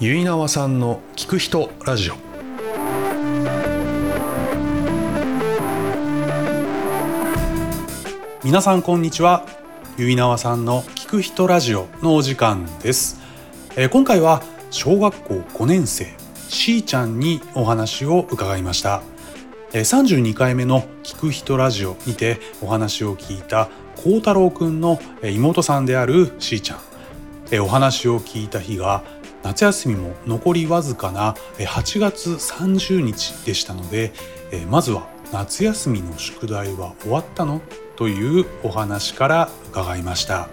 結縄さんの聞く人ラジオ。皆さんこんにちは。結縄さんの聞く人ラジオのお時間です、えー今回は小学校5年生しーちゃんにお話を伺いました。32回目の聞く人ラジオにてお話を聞いた幸太郎くんの妹さんであるしーちゃん。お話を聞いた日が夏休みも残りわずかなえー8月30日でしたのでえーまずは夏休みの宿題は終わったのというお話から伺いました。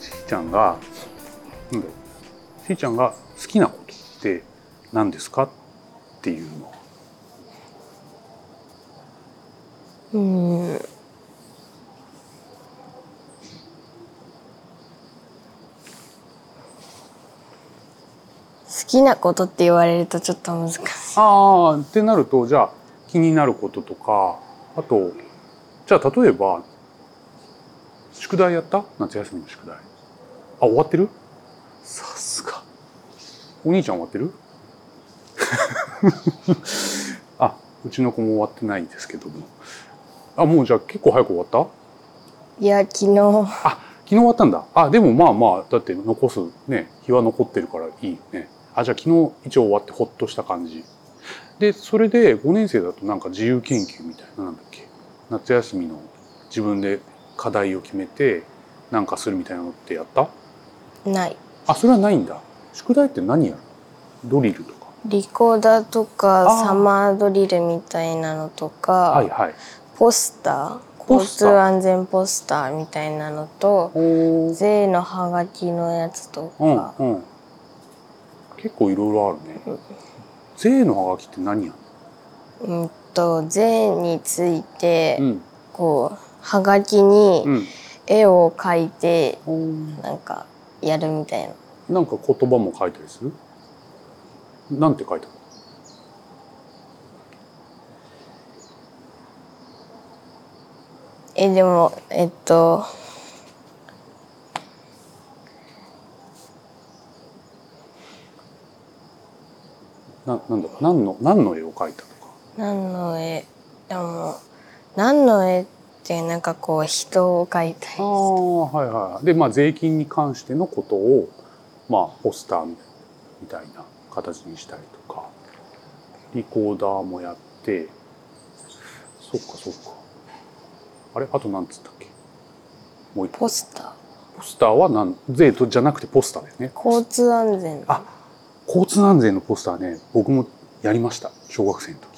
しーちゃんがしーちゃんが好きなことって何ですかっていうの。うん好きなことって言われるとちょっと難しい。ああってなるとじゃあ気になることとかあとじゃあ例えば宿題やった？夏休みの宿題。あ終わってる？さすが。お兄ちゃん終わってる？あうちの子も終わってないですけども。あもうじゃあ結構早く終わった？いや、昨日、あ昨日終わったんだ。あでもまあまあだって残すね日は残ってるからいいよねあじゃあ昨日一応終わってほっとした感じ。でそれで5年生だとなんか自由研究みたいななんだっけ？夏休みの自分で課題を決めてなんかするみたいなのってやった？ない。あそれはないんだ。宿題って何やる？のドリルとか。リコーダーとあかー。サマードリルみたいなのとか、はいはい。ポスター？交通安全ポスターみたいなのと税のハガキのやつとうんか、うん結構いろいろあるね。税のハガキって何やるうんと税について、のうん。こうハガキにうん。絵を描いておー。なんかやるみたいな。なんか言葉も書いたりする？なんて書いたの？えでもえっとななんだ何の何の絵を描いたとか？何の絵？でも何の絵ってなんかこう人を描いたりああはいはいでまあ税金に関してのことをまあポスターみたいな形にしたりとか。リコーダーもやって。そっかそっか。あれ？あと何つったっけ？もう一個。ポスター？ポスターはなん税とじゃなくてポスターだよね。交通安全。あ交通安全のポスターね僕もやりました小学生の時。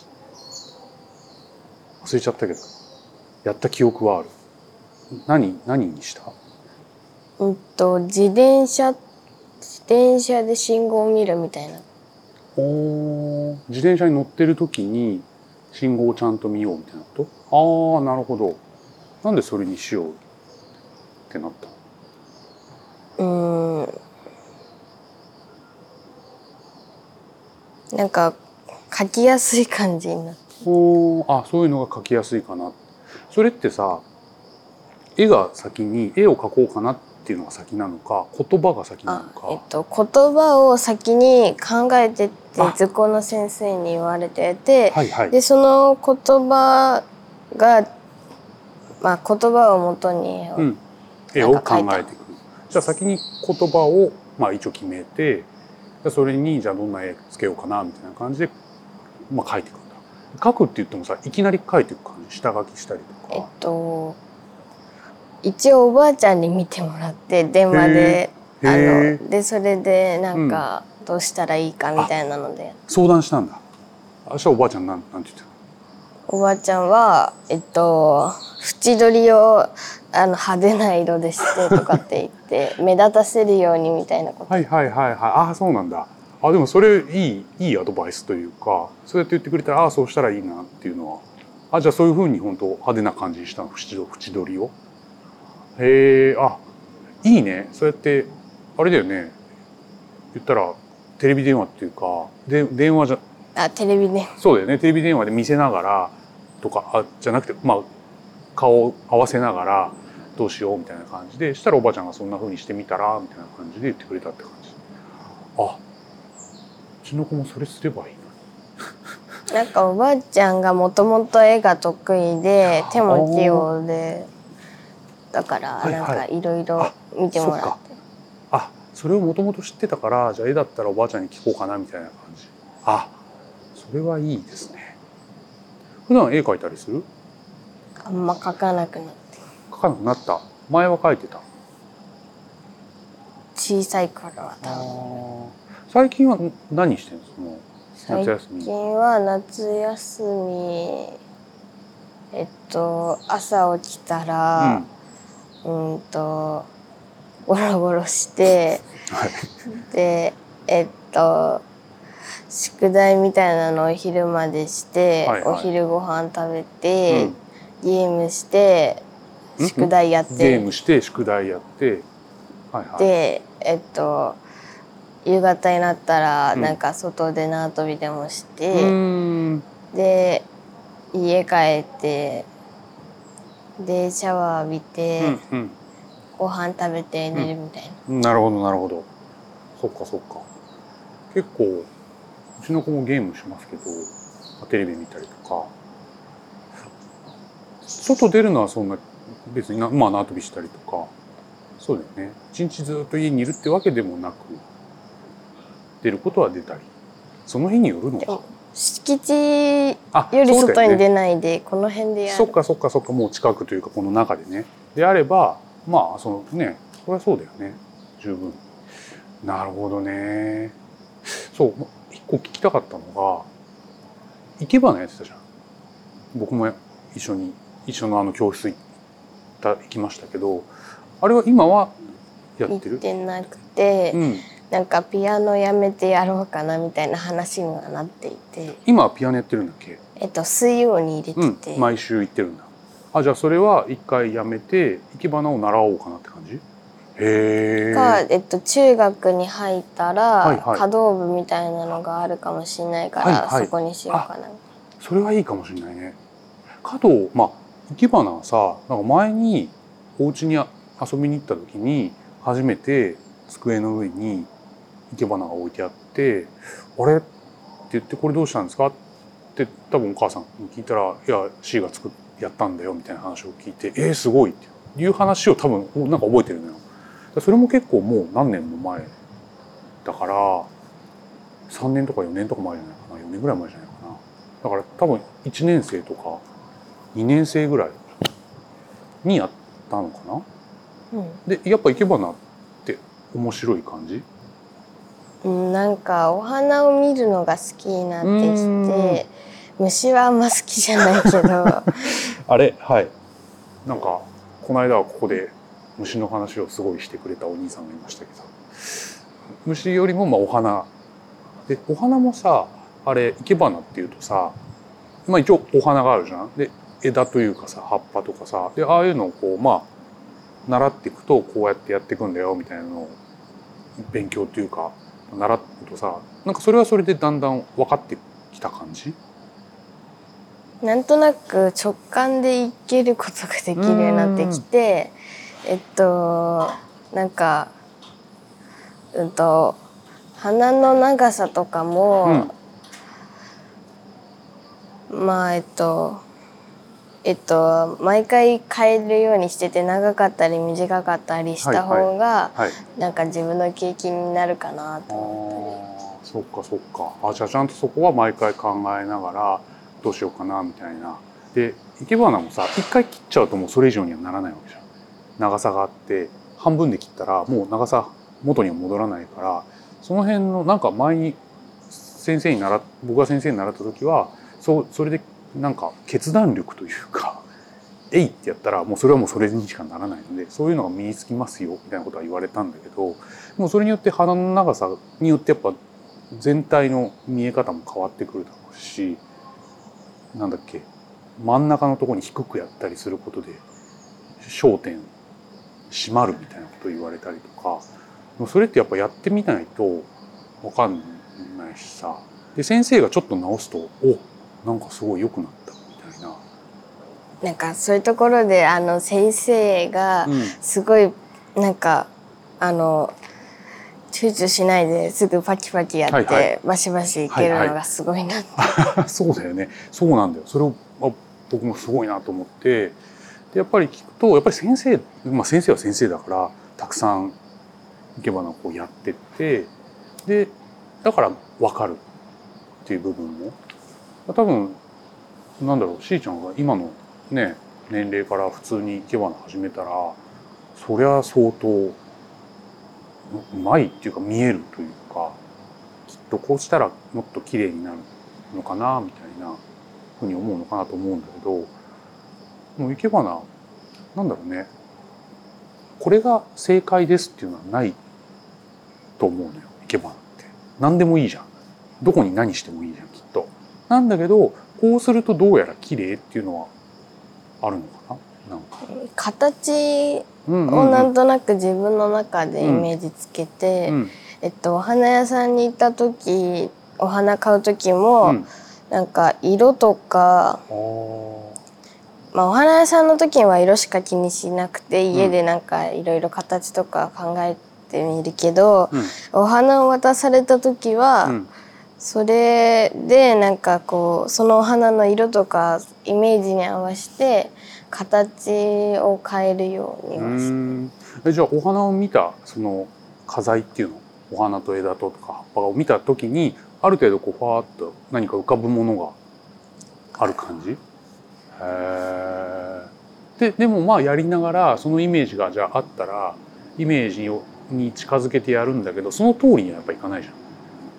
忘れちゃったけど。やった記憶はある。何何にした？うんと自転車自転車で信号を見るみたいな。おー。自転車に乗ってる時に信号をちゃんと見ようみたいなこと？ああなるほど。なんでそれにしようってなったのうーんなんか描きやすい感じになっておーあそういうのが描きやすいかな。それってさ絵が先に絵を描こうかなっていうのが先なのか言葉が先なのか、あえっと言葉を先に考えてってあ図工の先生に言われてて、はいはい。でその言葉がまあ言葉をもとに、うん、絵を考えていくじゃあ先に言葉をまあ一応決めてでそれにじゃあどんな絵つけようかなみたいな感じで、まあ、描いていくんだ。描くって言ってもさいきなり描いていく感じ下書きしたりとえっかと一応おばあちゃんに見てもらって電話であへのでそれでなんかどうしたらいいかみたいなので、相談したんだ。明日おばあちゃんなんなんて言ってたおばあちゃんはえっと縁取りをあの派手な色でしてとかって言って 目立たせるようにみたいなこと。はいはいはいはい。ああそうなんだ。あでもそれいいいいアドバイスというかそうやって言ってくれたらああそうしたらいいなっていうのは。あじゃあそういうふうに本当派手な感じにしたの縁取縁取りを？へえあいいね。そうやってあれだよね。言ったらテレビ電話っていうかで電話じゃあテレビでそうだよね。テレビ電話で見せながらとかあじゃなくてまあ顔を合わせながらどうしようみたいな感じでしたらおばあちゃんがそんな風にしてみたらみたいな感じで言ってくれたって感じ。あうちの子もそれすればいいな。なんかおばあちゃんがもともと絵が得意で手も器用でだからはいはい。なんかいろいろ見てもらって、あそれをもともと知ってたからじゃあ絵だったらおばあちゃんに聞こうかなみたいな感じ。あそれはいいですね。普段絵描いたりする？あんま描かなくなって。描かなくなった？前は描いてた。小さい頃は多分。最近は何してんの？その最夏休み。近は夏休みえっと朝起きたらうん。とゴロゴロしてはい。でえっと宿題みたいなのを昼までして、はいはい。お昼ご飯食べて、うんゲームしてうん？宿題やっゲーて、ムして宿題やって。はいはい。でえっと夕方になったらうん。なんか外で縄跳びでもしうて、で家帰ってでシャワー浴びて、うんご飯食べて寝るみたいな。うん。なるほどなるほど。そっかそっか。結構うちの子もゲームしますけどテレビ見たりとか外出るのはそんな別になまあ縄跳びしたりとか。そうだよね。一日ずっと家にいるってわけでもなく出ることは出たり。その日によるのか。敷地あより外に出ないでこの辺でやる。そっかそっかそっか。もう近くというかこの中でね。であればまあそのねそれはそうだよね。十分。なるほどね。そうま一個聞きたかったのが生け花やってたじゃん。僕も一緒に一緒のあの教室行った行きましたけどあれは今はや行ってる？ってなくて、うん。なんかピアノやめてやろうかなみたいな話にはなっていて、今はピアノやってるんだっけ？えっと、水曜に入れうん。てて、毎週行ってるんだ。あじゃあそれは一回やめて生け花を習おうかなって感じ？へえが、えっと、中学に入ったら、はいはい。華道部みたいなのがあるかもしれないから、はいはいそこにしようかな。それはいいかもしれないね。華道まあ生け花はさなんか前にお家に遊びに行った時に初めて机の上に生け花が置いてあって「あれ?」って言って「これどうしたんですか?」って多分お母さんに聞いたら「いや C が作っやったんだよ」みたいな話を聞いて「えー、すごい」っていう話を多分なんか覚えてるのよ。それも結構もう何年も前だから3年とか4年とか前じゃないかな4年ぐらい前じゃないかな。だから多分1年生とか2年生ぐらいにやったのかな？うん。でやっぱ生け花って面白い感じ？うん、なんかお花を見るのが好きになってきて虫はあんま好きじゃないけど。あれ？はい。なんかこの間はここで虫の話をすごいしてくれたお兄さんがいましたけど。虫よりもまあお花。でお花もさあれ生け花っていうとさまあ一応お花があるじゃん？で枝というかさ葉っぱとかさでああいうのをこうまあ習っていくとこうやってやっていくんだよみたいなのを勉強というか習っていくとさなんかそれはそれでだんだん分かってきた感じ？なんとなく直感でいけることができるようになってきてえっとなんかうんと鼻の長さとかも、まあえっとえっと毎回変えるようにしてて長かったり短かったりした方が、はいなんか自分の経験になるかなあと思ーそっかそっか。あじゃあちゃんとそこは毎回考えながらどうしようかなみたいな。で生け花もさ一回切っちゃうともうそれ以上にはならないわけじゃん。長さがあって半分で切ったらもう長さ元には戻らないからその辺のなんか前に先生に習っ僕が先生に習った時はそうそれでなんか決断力というか「えい!」ってやったらもうそれはもうそれにしかならないのでそういうのが身につきますよみたいなことは言われたんだけどもうそれによって鼻の長さによってやっぱ全体の見え方も変わってくるだろうしなんだっけ真ん中のところに低くやったりすることで焦点締まるみたいなことを言われたりとかもうそれってやっぱやってみないと分かんないしさで先生がちょっと直すとおなんかすごい良くなったみたいな。なんかそういうところであの先生がうんすごいなんかあの躊躇しないですぐパキパキやって、はいはい。バシバシいけるのがすごいなって、そうだよね。そうなんだよ。それをあ僕もすごいなと思って。でやっぱり聞くとやっぱり先生まあ先生は先生だからたくさんいけばなこうやってって。でだから分かるっていう部分も多分なんだろうしーちゃんが今のね年齢から普通にいけばな始めたらそりゃ相当うまいっていうか見えるというかきっとこうしたらもっと綺麗になるのかなみたいなふうに思うのかなと思うんだけどもういけばなんだろうね。これが正解ですっていうのはないと思うのよいけばなって。何でもいいじゃん。どこに何してもいいじゃん。なんだけどこうするとどうやら綺麗っていうのはあるのかな？なんか、形うんをなんとなく自分の中でイメージつけて、うん。えっと、お花屋さんに行った時お花買う時も、うん。なんか色とか、まあ、お花屋さんの時には色しか気にしなくて家でなんかいろいろ形とか考えてみるけど、うん。お花を渡された時は、うんそれでなんかこうそのお花の色とかイメージに合わせて形を変えるようにうはしん。えじゃあお花を見たその花材っていうのお花と枝ととか葉っぱを見た時にある程度こうファーッと何か浮かぶものがある感じ？へえででもまあやりながらそのイメージがじゃああったらイメージに近づけてやるんだけどその通りにはやっぱいかないじゃん。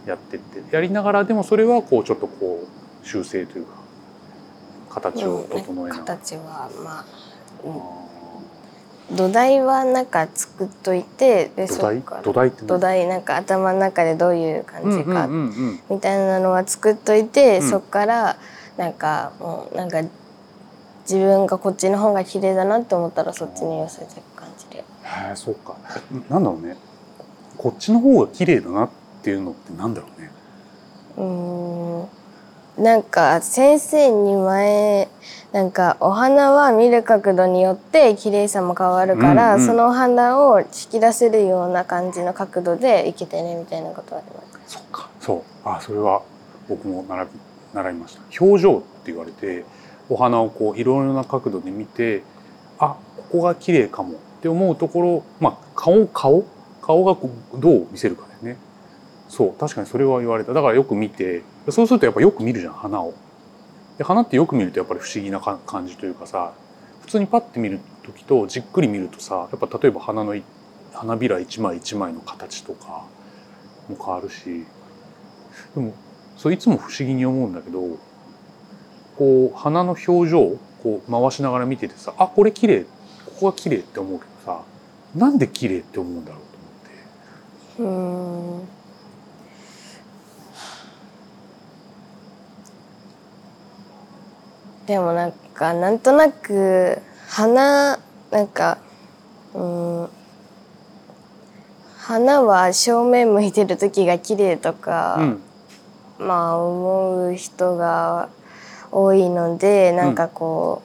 やってって。やりながらでもそれはこうちょっとこう修正というか形を整えながら。形はまああ土台はなんか作っといて土台？土台って何？土台なんか頭の中でどういう感じかみたいなのは作っといて、うん。そっからなんかもうなんか自分がこっちの方が綺麗だなって思ったらそっちに寄せていく感じで。へえそうか。なんだろうね。こっちの方が綺麗だなっていうのってなんだろうね。うーん。なんか先生に前なんかお花は見る角度によって綺麗さも変わるから、うんうんそのお花を引き出せるような感じの角度でいけてねみたいなことはあります。そっか。そう。あそれは僕も習び習いました。表情って言われてお花をこういろいろな角度で見てあここが綺麗かもって思うところまあ顔顔顔がこうどう見せるかそう確かにそれは言われた。だからよく見てそうするとやっぱよく見るじゃん花を。で花ってよく見るとやっぱり不思議な感じというかさ普通にパッて見る時とじっくり見るとさやっぱ例えば花の花びら一枚一枚の形とかも変わるし。でもそういつも不思議に思うんだけどこう花の表情こう回しながら見ててさあこれ綺麗ここが綺麗って思うけどさなんで綺麗って思うんだろうと思ってうーんでもなんかなんとなく花なんかうーん花は正面向いてる時が綺麗とか、うん。まあ思う人が多いのでなんかこ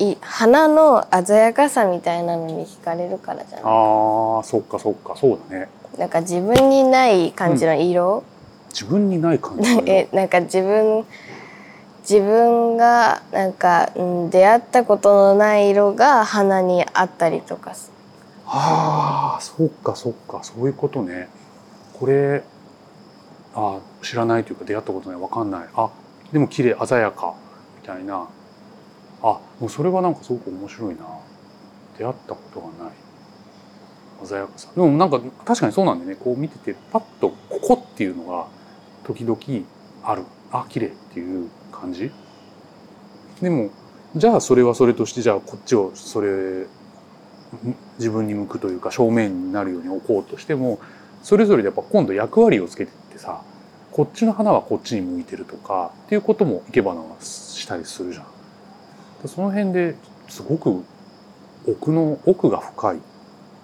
う、い花の鮮やかさみたいなのに惹かれるからじゃないあーそっかそっかそうだね。なんか自分にない感じの色、自分にない感じの えなんか自分自分がなんか、うん、出会ったことのない色が花にあったりとかす。ああそっかそっかそういうことね。これあ知らないというか出会ったことないわかんない。あでも綺麗鮮やかみたいな。あもうそれはなんかすごく面白いな。出会ったことがない。鮮やかさ。でもなんか確かにそうなんでね。こう見ててパッとここっていうのが時々ある。あ綺麗っていう。感じ？でもじゃあそれはそれとしてじゃあこっちをそれ自分に向くというか正面になるように置こうとしてもそれぞれでやっぱ今度役割をつけてってさこっちの花はこっちに向いてるとかっていうことも生け花はしたりするじゃん。その辺ですごく奥の奥が深いっ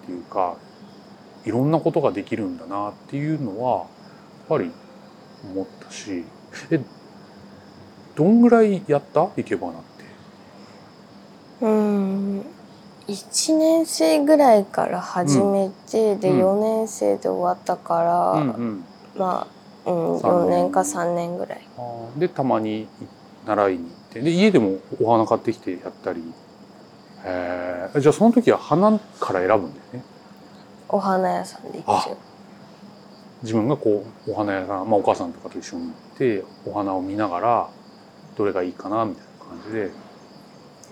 ていうかいろんなことができるんだなっていうのはやっぱり思ったしえどんぐらいやった？生け花って。うん。1年生ぐらいから始めて、でうん。4年生で終わったから、うんうん。まあ、うん、三年。4年か3年ぐらい。でたまに習いに行って。で家でもお花買ってきてやったり。へー。じゃあその時は花から選ぶんだよね。お花屋さんで一応。自分がこうお花屋さん、まあ、お母さんとかと一緒に行ってお花を見ながらどれがいいかなみたいな感じで。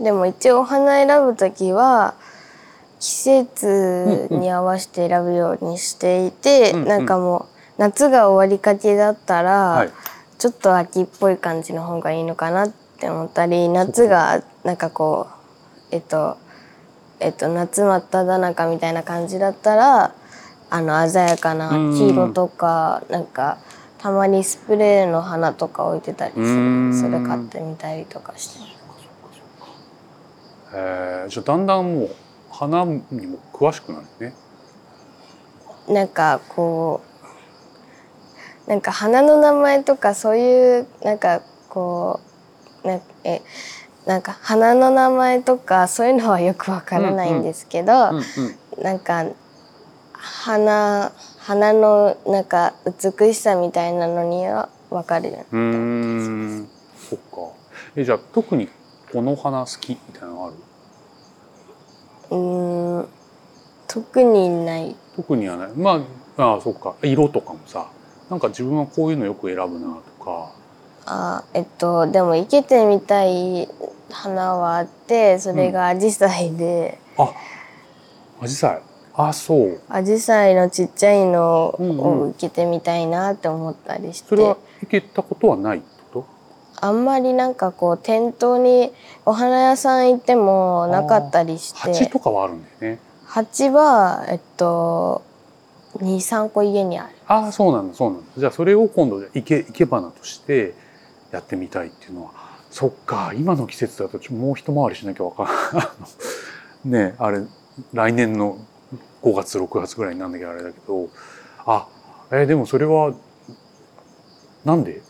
でも一応お花選ぶ時は季節に合わせて選ぶようにしていて、うんうん。なんかもう夏が終わりかけだったら、はい。ちょっと秋っぽい感じの方がいいのかなって思ったり夏がなんかこうえっとえっと夏真っ只中みたいな感じだったらあの鮮やかな黄色とかなんかたまにスプレーの花とか置いてたりすうん。るそれ買ってみたりとかしてえー。じゃあだんだんもう花にも詳しくなるね。なんかこうなんか花の名前とかそういうなんかこうなえなんか花の名前とかそういうのはよくわからないんですけど、うんうん。なんか花花のなんか美しさみたいなのにはわかるよね。うーん。そっか。えじゃあ特にこの花好きみたいなのある？うーん特にない。特にはない。まあああそっか。色とかもさなんか自分はこういうのよく選ぶなとか。あえっとでも生けてみたい花はあってそれがアジサイで。あアジサイあそう。アジサイのちっちゃいのうんうんを受けてみたいなって思ったりして、それは行けたことはないあんまりなんかこう店頭にお花屋さん行ってもなかったりしと蜂てとかはあるんだよね。蜂はえっと23個家にある。ああそうなんだそうなんだ。じゃあそれを今度生け生け花としてやってみたいっていうのは。そっか今の季節だともう一回りしなきゃわからん。ねあれ来年の5月6月ぐらいになんなきゃあれだけどあえーでもそれはなんで？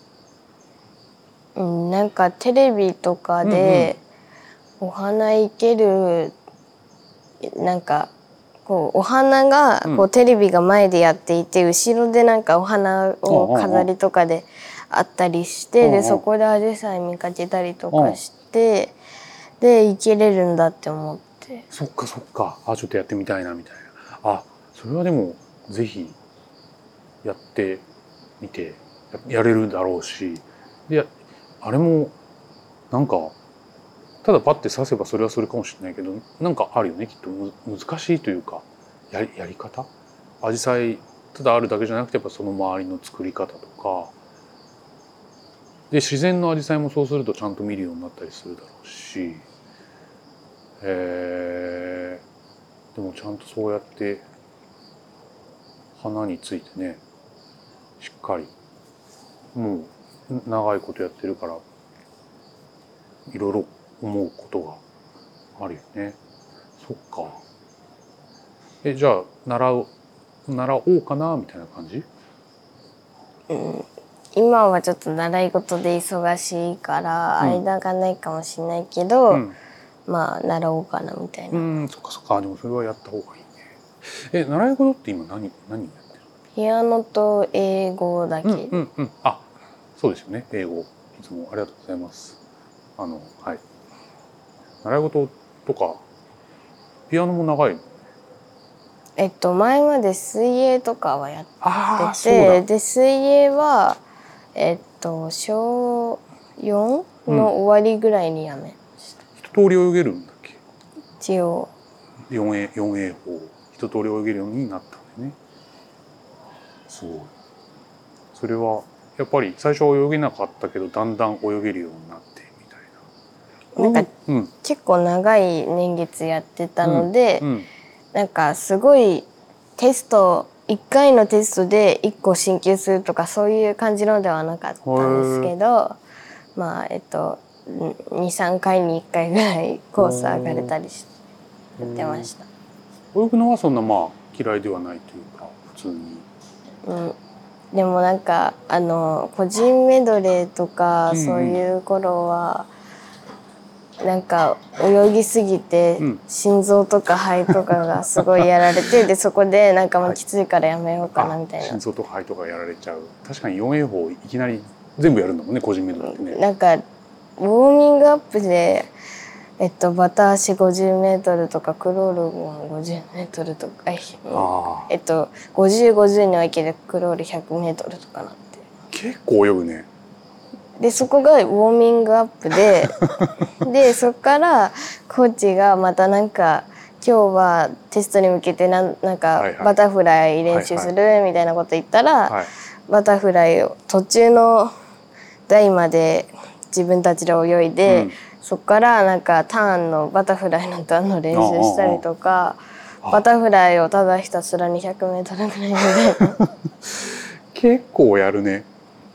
うん、なんかテレビとかでお花いけるなんかこうお花がこううテレビが前でやっていて後ろでなんかお花を飾りとかであったりしてでそこでアジサイ見かけたりとかしてでいけれるんだって思って。そっかそっか。あちょっとやってみたいなみたいなあそれはでもぜひやってみてやれるだろうしであれもなんかただパッて刺せばそれはそれかもしれないけどなんかあるよねきっと。難しいというかやりやり方？アジサイただあるだけじゃなくてやっぱその周りの作り方とか。で自然のアジサイもそうするとちゃんと見るようになったりするだろうし。へえでもちゃんとそうやって花についてねしっかりもう長いことやってるからいろいろ思うことがあるよね。そっか。えじゃあ習う習おうかなみたいな感じ？うん。今はちょっと習い事で忙しいからうん。間がないかもしれないけど、うんまあ習おうかなみたいな。うんそっかそっか。でもそれはやった方がいいね。え習い事って今何何やってるピアノと英語だけ、うんうんうん。あそうですよね。英語。いつもありがとうございます。あのはい。習い事とかピアノも長いの？えっと前まで水泳とかはやってあてで水泳はえっと小4の終わりぐらいにやめ、一通り泳げるんだっけ？一応。4A, 4A 法。一通り泳げるようになったんだよね。すごいそれはやっぱり最初は泳げなかったけどだんだん泳げるようになってみたいな。なんかうん。結構長い年月やってたので、うんなんかすごいテスト1回のテストで1個進級するとかそういう感じのではなかったんですけどまあえっと23回に1回ぐらいコース上がれたりしてやってました。泳ぐのはそんなまあ嫌いではないというか普通に。うん、でもなんかあの個人メドレーとかうんうん。そういう頃は、なんか泳ぎすぎてうん。心臓とか肺とかがすごいやられて でそこでなんかもうきついからやめようかなみたいな。心臓とか肺とかやられちゃう。確かに 4A 法いきなり全部やるんだもんね個人メドレーってね。なんかウォーミングアップで、えっと、バタ足50メートルとかクロールも50メートルとかえっと5050に分けてクロール100メートルとかなって。結構泳ぐね。でそこがウォーミングアップで でそこからコーチがまたなんか今日はテストに向けてなんなんかバタフライ練習するみたいなこと言ったら、はい。バタフライを途中の台まで自分たちで泳いで、うん。そこからなんかターンのバタフライのターンの練習したりとかバタフライをただひたすら 200m ぐらいで。結構やるね。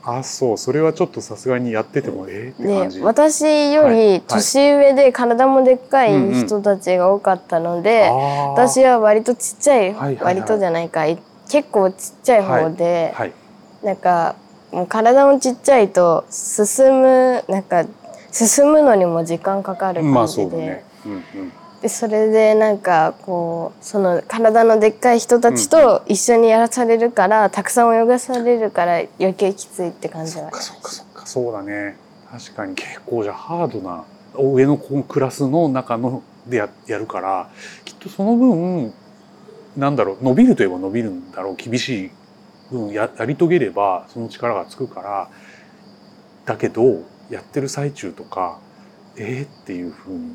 あそう。それはちょっとさすがにやっててもええって感じ。で私より年上で体もでっかい人たちが多かったので、あー私は割とちっちゃい,、はいはいはい。割とじゃないか。い結構ちっちゃい方で、はい。なんかもう体もちっちゃいと進むなんか進むのにも時間かかるまあ感じで,、そうだね。うんうん。でそれでなんかこうその体のでっかい人たちと一緒にやらされるから、たくさん泳がされるから余計きついって感じは。そっかそっかそっか。そうだね。確かに。結構じゃあハードな上のこのクラスの中のでややるからきっとその分なんだろう伸びるといえば伸びるんだろう。厳しい分ややり遂げればその力がつくからだけどやってる最中とかえー、っていうふうに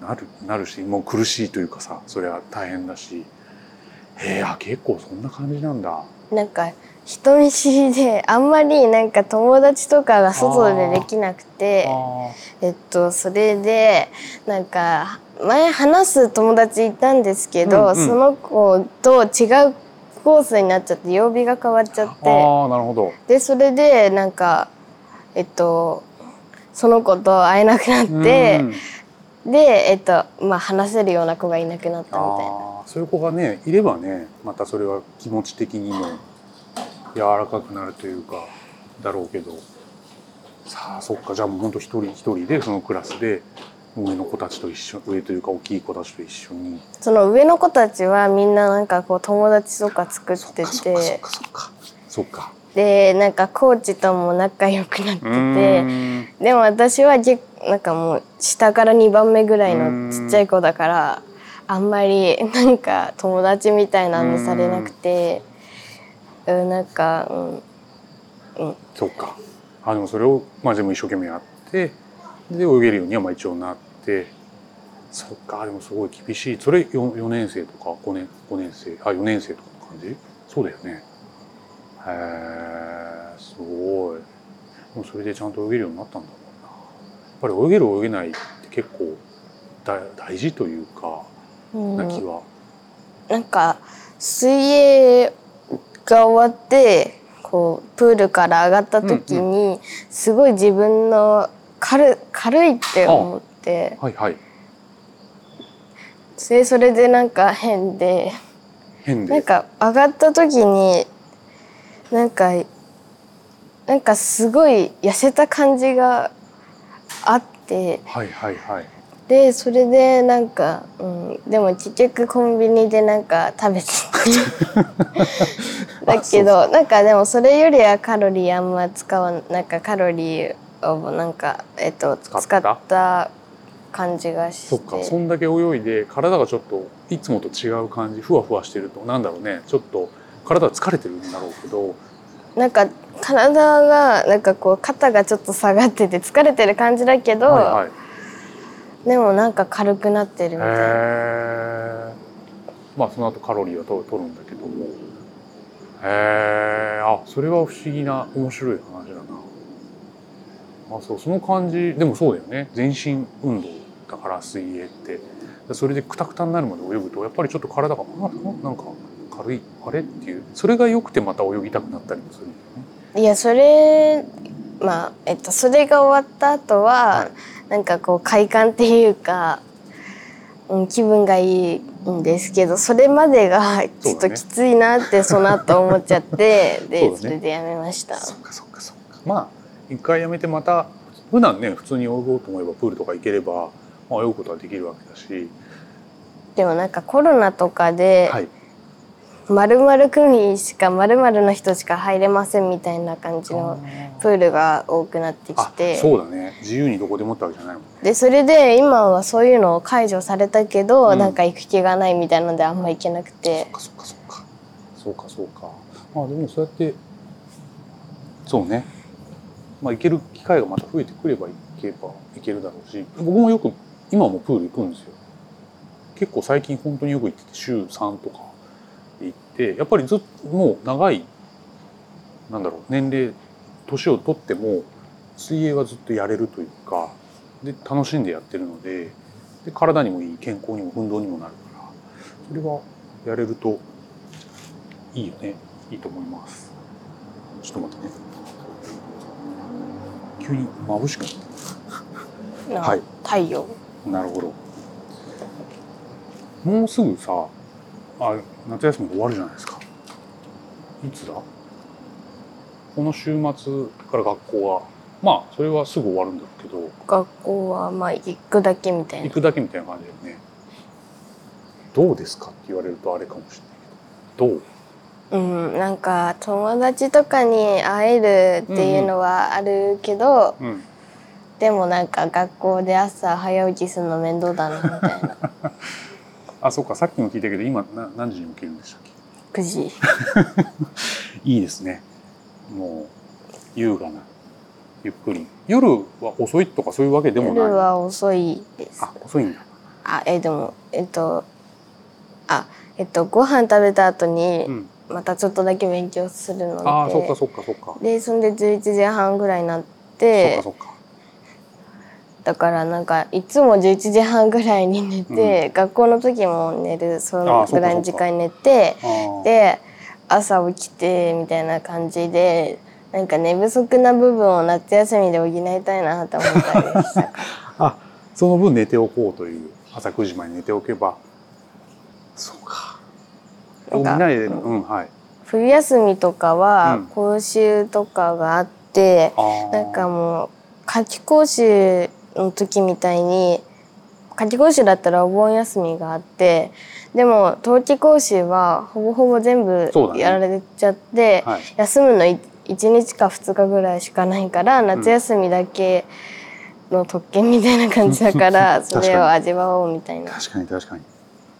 なるなるしもう苦しいというかさそれは大変だしへえあ結構そんな感じなんだ。なんか人見知りであんまりなんか友達とかが外でできなくてあえっとそれでなんか前話す友達いたんですけど、うんうん。その子と違うコースになっちゃって曜日が変わっちゃっーてあーなるほど。でそれでなんかえっとその子と会えなくなってうんでえっとまあ話せるような子がいなくなったみたいな。そういう子がねいればねまたそれは気持ち的にも柔らかくなるというかだろうけどさあそっかじゃあもうほんと一人一人でそのクラスで上の子たちと一緒上というか大きい子たちと一緒に。その上の子たちはみんななんかこう友達とか作ってそっかそっかそてっかそっか。そっかでなんかコーチとも仲良くなってて。ん。でも私は結なんかもう下から2番目ぐらいのちっちゃい子だからあんまりなんか友達みたいなのされなくて。うんなんかうん。そっか。あでもそれをまあでも一生懸命やってで泳げるようにはまあ一応なってそっかでもすごい厳しい。それ 4, 4年生とか5年5年生あ4年生とかの感じ？そうだよね。へえすごい。でもそれでちゃんと泳げるようになったんだもんな。やっぱり泳げる泳げないって結構だ大事というかうん。な気は、なんか水泳が終わってこうプールから上がった時にすごい自分の軽軽いって思ってはいはい。でそれでなんか変で。変で。なんか上がった時になんかなんかすごい痩せた感じがあって。はいはいはい。でそれでなんか、うん、でも結局コンビニでなんか食べて だけどなんかでもそれよりはカロリーあんま使わんなんかカロリーをなんかえっと使った感じがして。そっかそんだけ泳いで体がちょっといつもと違う感じふわふわしてると。なんだろうね。ちょっと体が疲れてるんだろうけど。なんか体がなんかこう肩がちょっと下がってて疲れてる感じだけど、はいはい。でもなんか軽くなってるみたいな。まあその後カロリーはと取るんだけども。へえあそれは不思議な面白い話だな。あそうその感じでもそうだよね。全身運動だから水泳って。それでクタクタになるまで泳ぐとやっぱりちょっと体があなんか軽いあれっていう。それが良くてまた泳ぎたくなったりもするんだよね。いやそれまあえっとそれが終わった後は、はい。なんかこう快感っていうか、うん、気分がいいんですけどそれまでがちょっときついなってその後思っちゃって でそね。それでやめました。そっかそっかそっか。まあ一回やめてまた普段ね普通に泳ごうと思えばプールとか行ければ、まあ、泳ぐことはできるわけだし、でもなんかコロナとかではい、丸々組しか丸々の人しか入れませんみたいな感じのプールが多くなってきあてそうだね。自由にどこでもってわけじゃないもんね。でそれで今はそういうのを解除されたけど、うん。なんか行く気がないみたいなのであんま行けなくて。そっかそっかそっか。そうかそうか。まあでもそうやってそうね。まあ行ける機会がまた増えてくれば行けば行けるだろうし。僕もよく今もプール行くんですよ。結構最近本当によく行ってて週3とか行ってやっぱりずっともう長いなんだろう年齢年を取っても水泳はずっとやれるというかで楽しんでやってるのでで体にもいい健康にも運動にもなるからそれはやれるといいよね。いいと思います。ちょっと待ってね。急に眩しくなってなはい。太陽なるほど。もうすぐさあ夏休み終わるじゃないですか。いつだ？この週末から学校がまあそれはすぐ終わるんだけど。学校はまあ行くだけみたいな。行くだけみたいな感じだよね。どうですかって言われるとあれかもしれないけど。どう？うんなんか友達とかに会えるっていうのはあるけど、うんでもなんか学校で朝早起きするの面倒だなみたいな。あそうかさっきも聞いたけど今な何時に起きるんでしたっ9時。け いいですね。もう優雅なゆっくり。夜は遅いとかそういうわけでもない？夜は遅いです。あ遅いんだ。あえでもえっとあえっとご飯食べた後にうん。またちょっとだけ勉強するので、ああそっかそっかそっか。でそんで11時半ぐらいになっそてっかそっかだからなんかいつも11時半ぐらいに寝て、学校の時も寝るそあのぐらいの時間に寝てで朝起きてみたいな感じでなんか寝不足な部分を夏休みで補いたいなと思ったりした。あその分寝ておこうという朝9時まで寝ておけば。そうか。補えるうんはい。冬休みとかうはん。講習とかがあって、あーなんかもう夏期講習の時みたいに夏期講習だったらお盆休みがあってでも冬季講習はほぼほぼ全部やられちゃって、はい。休むのい1日か2日ぐらいしかないから夏休みだけの特権みたいな感じだから、それを味わおうみたいな。確かに確かに。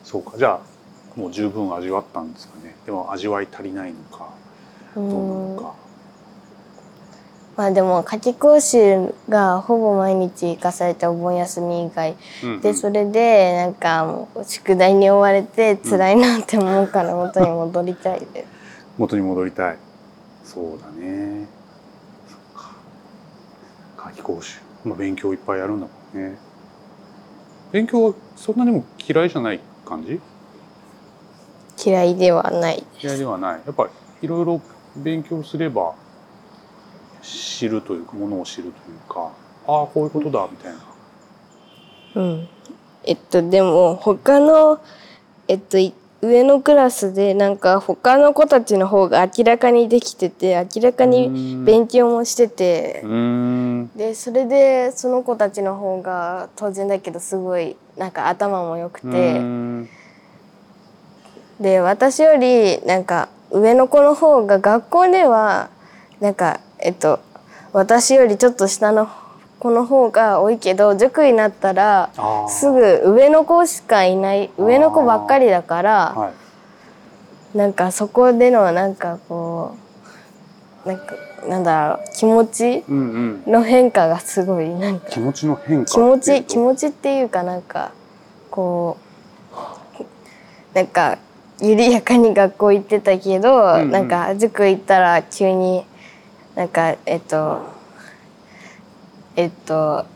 そうか。じゃあもう十分味わったんですかね。でも味わい足りないのかうどうなのん。かまあでも夏期講習がほぼ毎日行かされてお盆休み以外うんうん。でそれでなんかもう宿題に追われて辛いなって思うから元に戻りたいです。元に戻りたい。そうだね。そっか。夏期講習。まあ勉強いっぱいやるんだもんね。勉強はそんなにも嫌いじゃない感じ？嫌いではない。嫌いではない。やっぱいろいろ勉強すれば知るというかものを知るというかああこういうことだみたいなうん。えっとでも他のえっとい上のクラスでなんか他の子たちの方が明らかにできてて明らかに勉強もしててでそれでその子たちの方が当然だけどすごいなんか頭も良くて。んで私よりなんか上の子の方が学校ではなんかえっと私よりちょっと下の子の方が多いけど塾になったらすぐ上の子しかいない上の子ばっかりだからはい。なんかそこでのなんかこうなんかなんだろう気持ちの変化がすごいなんか。気持ちの変化気持ちっていうと？気持ちっていうかなんかこうなんか緩やかに学校行ってたけど、うんうん。なんか塾行ったら急になんかえっとえっと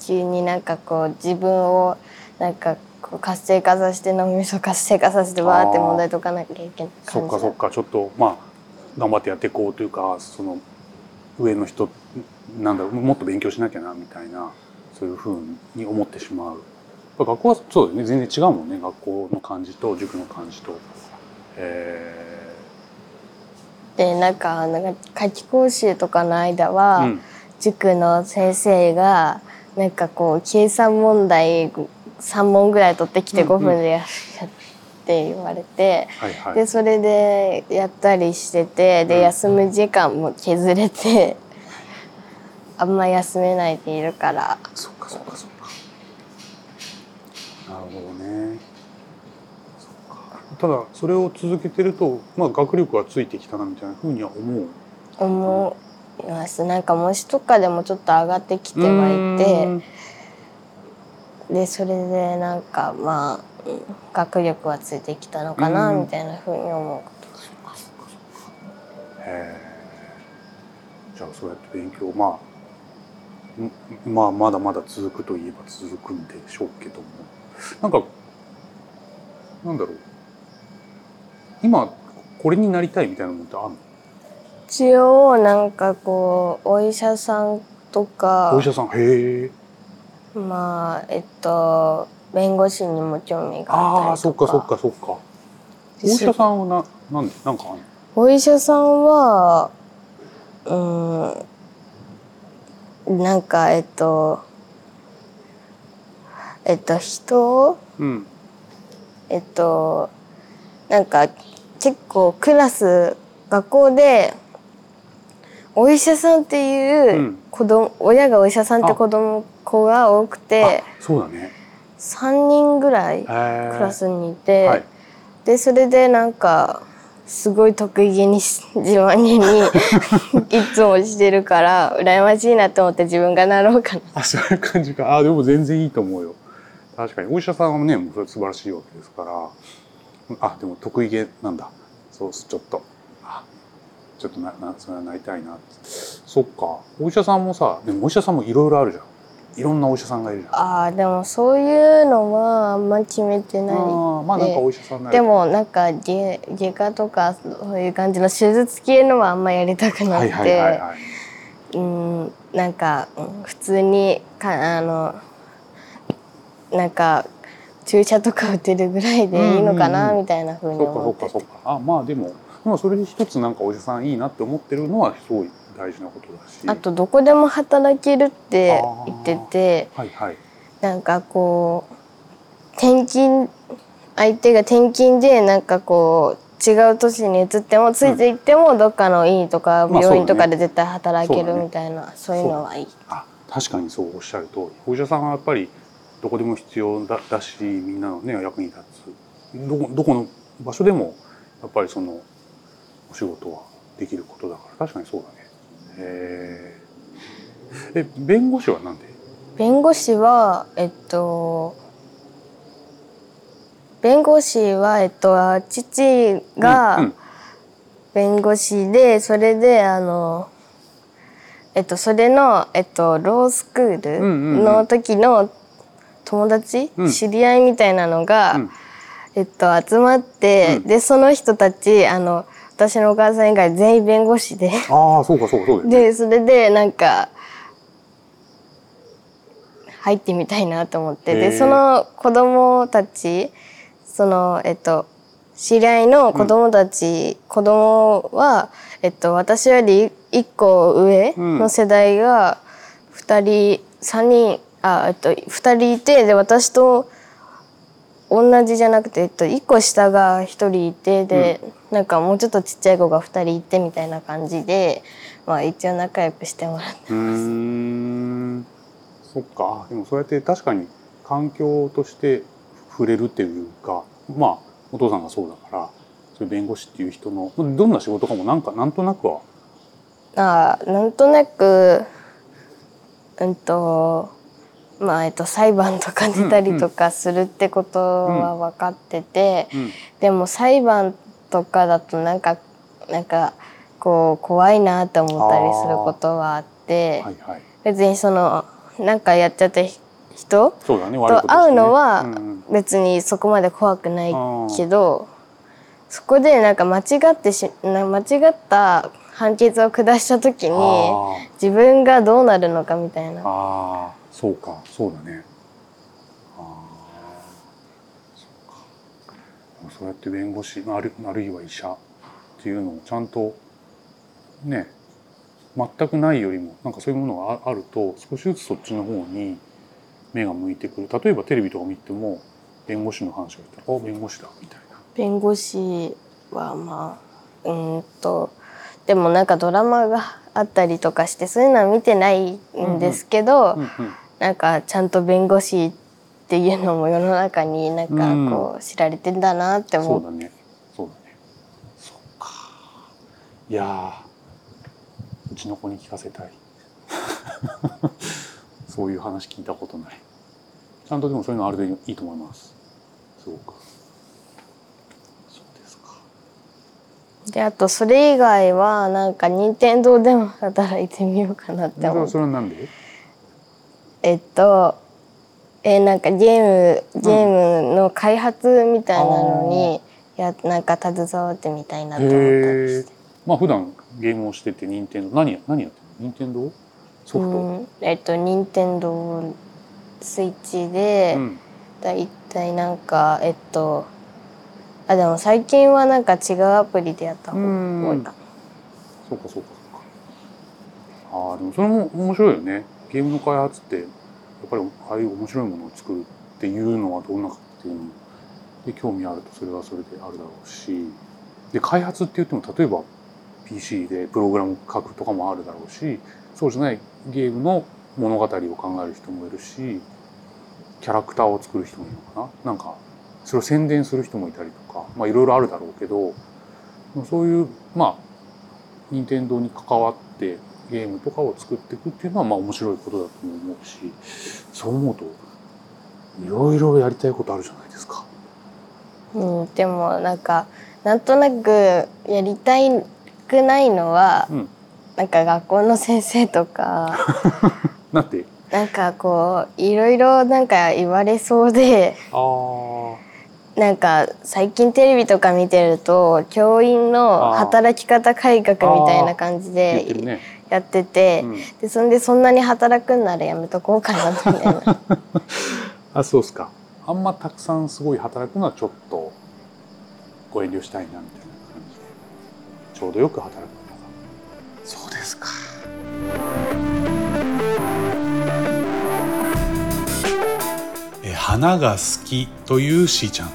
急になんかこう自分をなんかこう活性化させて脳みそ活性化させてわーって問題解かなきゃいけないそ感じっかそっかちょっとまあ頑張ってやっていこうというかその上の人なんだろうもっと勉強しなきゃなみたいなそういうふうに思ってしまう。学校はそうだよね。全然違うもんね学校の感じと塾の感じと。えでなんかなんか夏期講習とかの間は、ーうん。塾の先生がなんかこう計算問題3問ぐらい取ってきてうんうん。5分でやるって言われて、はいはい。でそれでやったりしててでうん。休む時間も削れて あんま休めないでいるから。そっかそっかそっか。なるほどねただそれを続けてると、まあ、学力がついてきたなみたいなふうには思う。思います。なんか模試とかでもちょっと上がってきてはいて。うん。でそれでなんかまあうん学力はついてきたのかなうんみたいなふうに思うことがあります。へえ。じゃあそうやって勉強まあんまあまだまだ続くといえば続くんでしょうけども。なんかなんだろう今これになりたいみたいなのってあるの？一応なんかこうお医者さんとかお医者さん？へえ。まあえっと弁護士にも興味があああったりとか。そっかそっかそっか。お医者さんはななんなんかあんの？お医者さんはうんなんかえっとえっと人をうん。えっとなんか結構クラス学校でお医者さんっていううん。子供、親がお医者さんって子供子が多くてあそうだね。3人ぐらいクラスにいて、はい。でそれでなんかすごい得意げにし自慢げに いつもしてるから羨ましいなと思って自分がなろうかな。あそういう感じか。あでも全然いいと思うよ。確かに。お医者さんはね素晴らしいわけですからあでも得意げなんだ。そうちょっと。あちょっとななそれはなりたいなって。そっか。お医者さんもさでもお医者さんもいろいろあるじゃん。いろんなお医者さんがいるじゃん。あーでもそういうのはあんま決めてないあーまあなんかお医者さんになるでもなんか外外科とかそういう感じの手術系のはあんまやりたくなくはいはいはいてはい。うんなんかうん普通にかあのなんか注射とか打てるぐらいでいいのかうんうんなうん。みたいな風にそっかそ思ってっかそっか。あまあでもまあそれで一つなんかお医者さんいいなって思ってるのはすごい大事なことだし。あとどこでも働けるって言っててはいはい。なんかこう転勤相手が転勤でなんかこう違う都市に移ってもついていってもどっかの医とかまあ病院とかで絶対働けるみたいなそういうのはいい。あ確かにそうおっしゃる通り。お医者さんはやっぱりどこでも必要だだしみんなのね役に立つ。どこどこの場所でもやっぱりそのお仕事はできることだから。確かにそうだね。へええ弁護士はなんで？弁護士はえっと弁護士はえっと父が、うんうん。弁護士でそれであのえっとそれのえっとロースクールうんうんうん。の時の友達、うん。知り合いみたいなのが、うん。えっと集まって、うん。でその人たちあの私のお母さん以外全員弁護士で。ああそうかそうかそうね。でそれでなんか入ってみたいなと思って。でその子供たちそのえっと知り合いの子供たち、子供はえっと私より一個上の世代が二人三人あえっと二人いてで私と同じじゃなくて、えっと、一個下が一人いてで、なんかもうちょっとちっちゃい子が二人いてみたいな感じで、まあ、一応仲良くしてもらってうーん。そっか。でもそうやって確かに環境として触れるっていうかまあお父さんがそうだからそういう弁護士っていう人のどんな仕事かもなんかなんとなくは。あーなんとなくうんとまあえっと裁判とか出たりとかするってことは分かってて、うん。でも裁判とかだとなんかなんかこう怖いなって思ったりすることはあってはいはい。別にそのなんかやっちゃった人ねとと会うのはうんうん。別にそこまで怖くないけどそこでなんか間違ってしな間違った判決を下した時にあ自分がどうなるのかみたいー。な。そうかそうだね。あーそうか。そうやって弁護士あるあるいは医者っていうのをちゃんとね全くないよりもなんかそういうものがああると少しずつそっちの方に目が向いてくる。例えばテレビとか見ても弁護士の話が来たら「あ弁護士だ」みたいな。弁護士はまあうーんとでもなんかドラマがあったりとかしてそういうのは見てないんですけど、うんうんなんかちゃんと弁護士っていうのも世の中になんかこう知られてんだなって思う。そうだね。そうだね。そっか。いやーうちの子に聞かせたい。そういう話聞いたことない。ちゃんとでもそういうのあるでいいと思います。そうか。そうですか。であとそれ以外はなんか任天堂でも働いてみようかなって思う。それはなんで？えっとえーなんかゲームゲームの開発みたいなのに、やなんか携わってみたいなと思ったりして。まあ普段ゲームをしてて任天堂何や何やってるの？任天堂？ソフト、うん、えっと任天堂スイッチで、うん。だいたいなんかえっとあでも最近はなんか違うアプリでやった方が多いか。な。そうかそうかそうか。ああでもそれも面白いよね。ゲームの開発ってぱりああいう面白いものを作るっていうのはどんなかっていうので興味あるとそれはそれであるだろうしで開発って言っても例えば PC でプログラム書くとかもあるだろうしそうじゃないゲームの物語を考える人もいるしキャラクターを作る人もいるのかな。なんかそれを宣伝する人もいたりとかまあいろいろあるだろうけどそういうまあ任天堂に関わってゲームとかを作っていくっていうのはまあ面白いことだと思うしそう思うといろいろやりたいことあるじゃないですか。うん、でもなんかなんとなくやりたいくないのは、うんなんか学校の先生とか なんて？なんかこういろいろなんか言われそうであなんか最近テレビとか見てると教員の働き方改革みたいな感じでね。やってて、うんでそんでそんなに働くんならやめとこうかなみたいな。あそうっすか。あんまたくさんすごい働くのはちょっとご遠慮したいなみたいな感じでちょうどよく働くのがそうですか。えー花が好きというしーちゃん、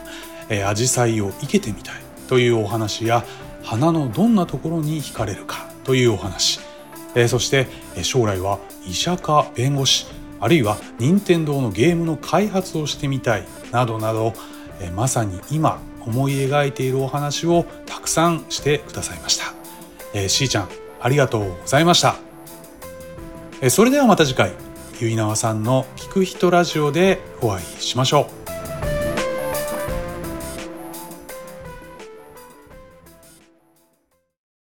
えー、紫陽花を生けてみたいというお話や花のどんなところに惹かれるかというお話、えそして将来は医者か弁護士あるいは任天堂のゲームの開発をしてみたいなどなど、えまさに今思い描いているお話をたくさんしてくださいました、えー、しーちゃんありがとうございました。えそれではまた次回ゆいなわさんの聞く人ラジオでお会いしましょう。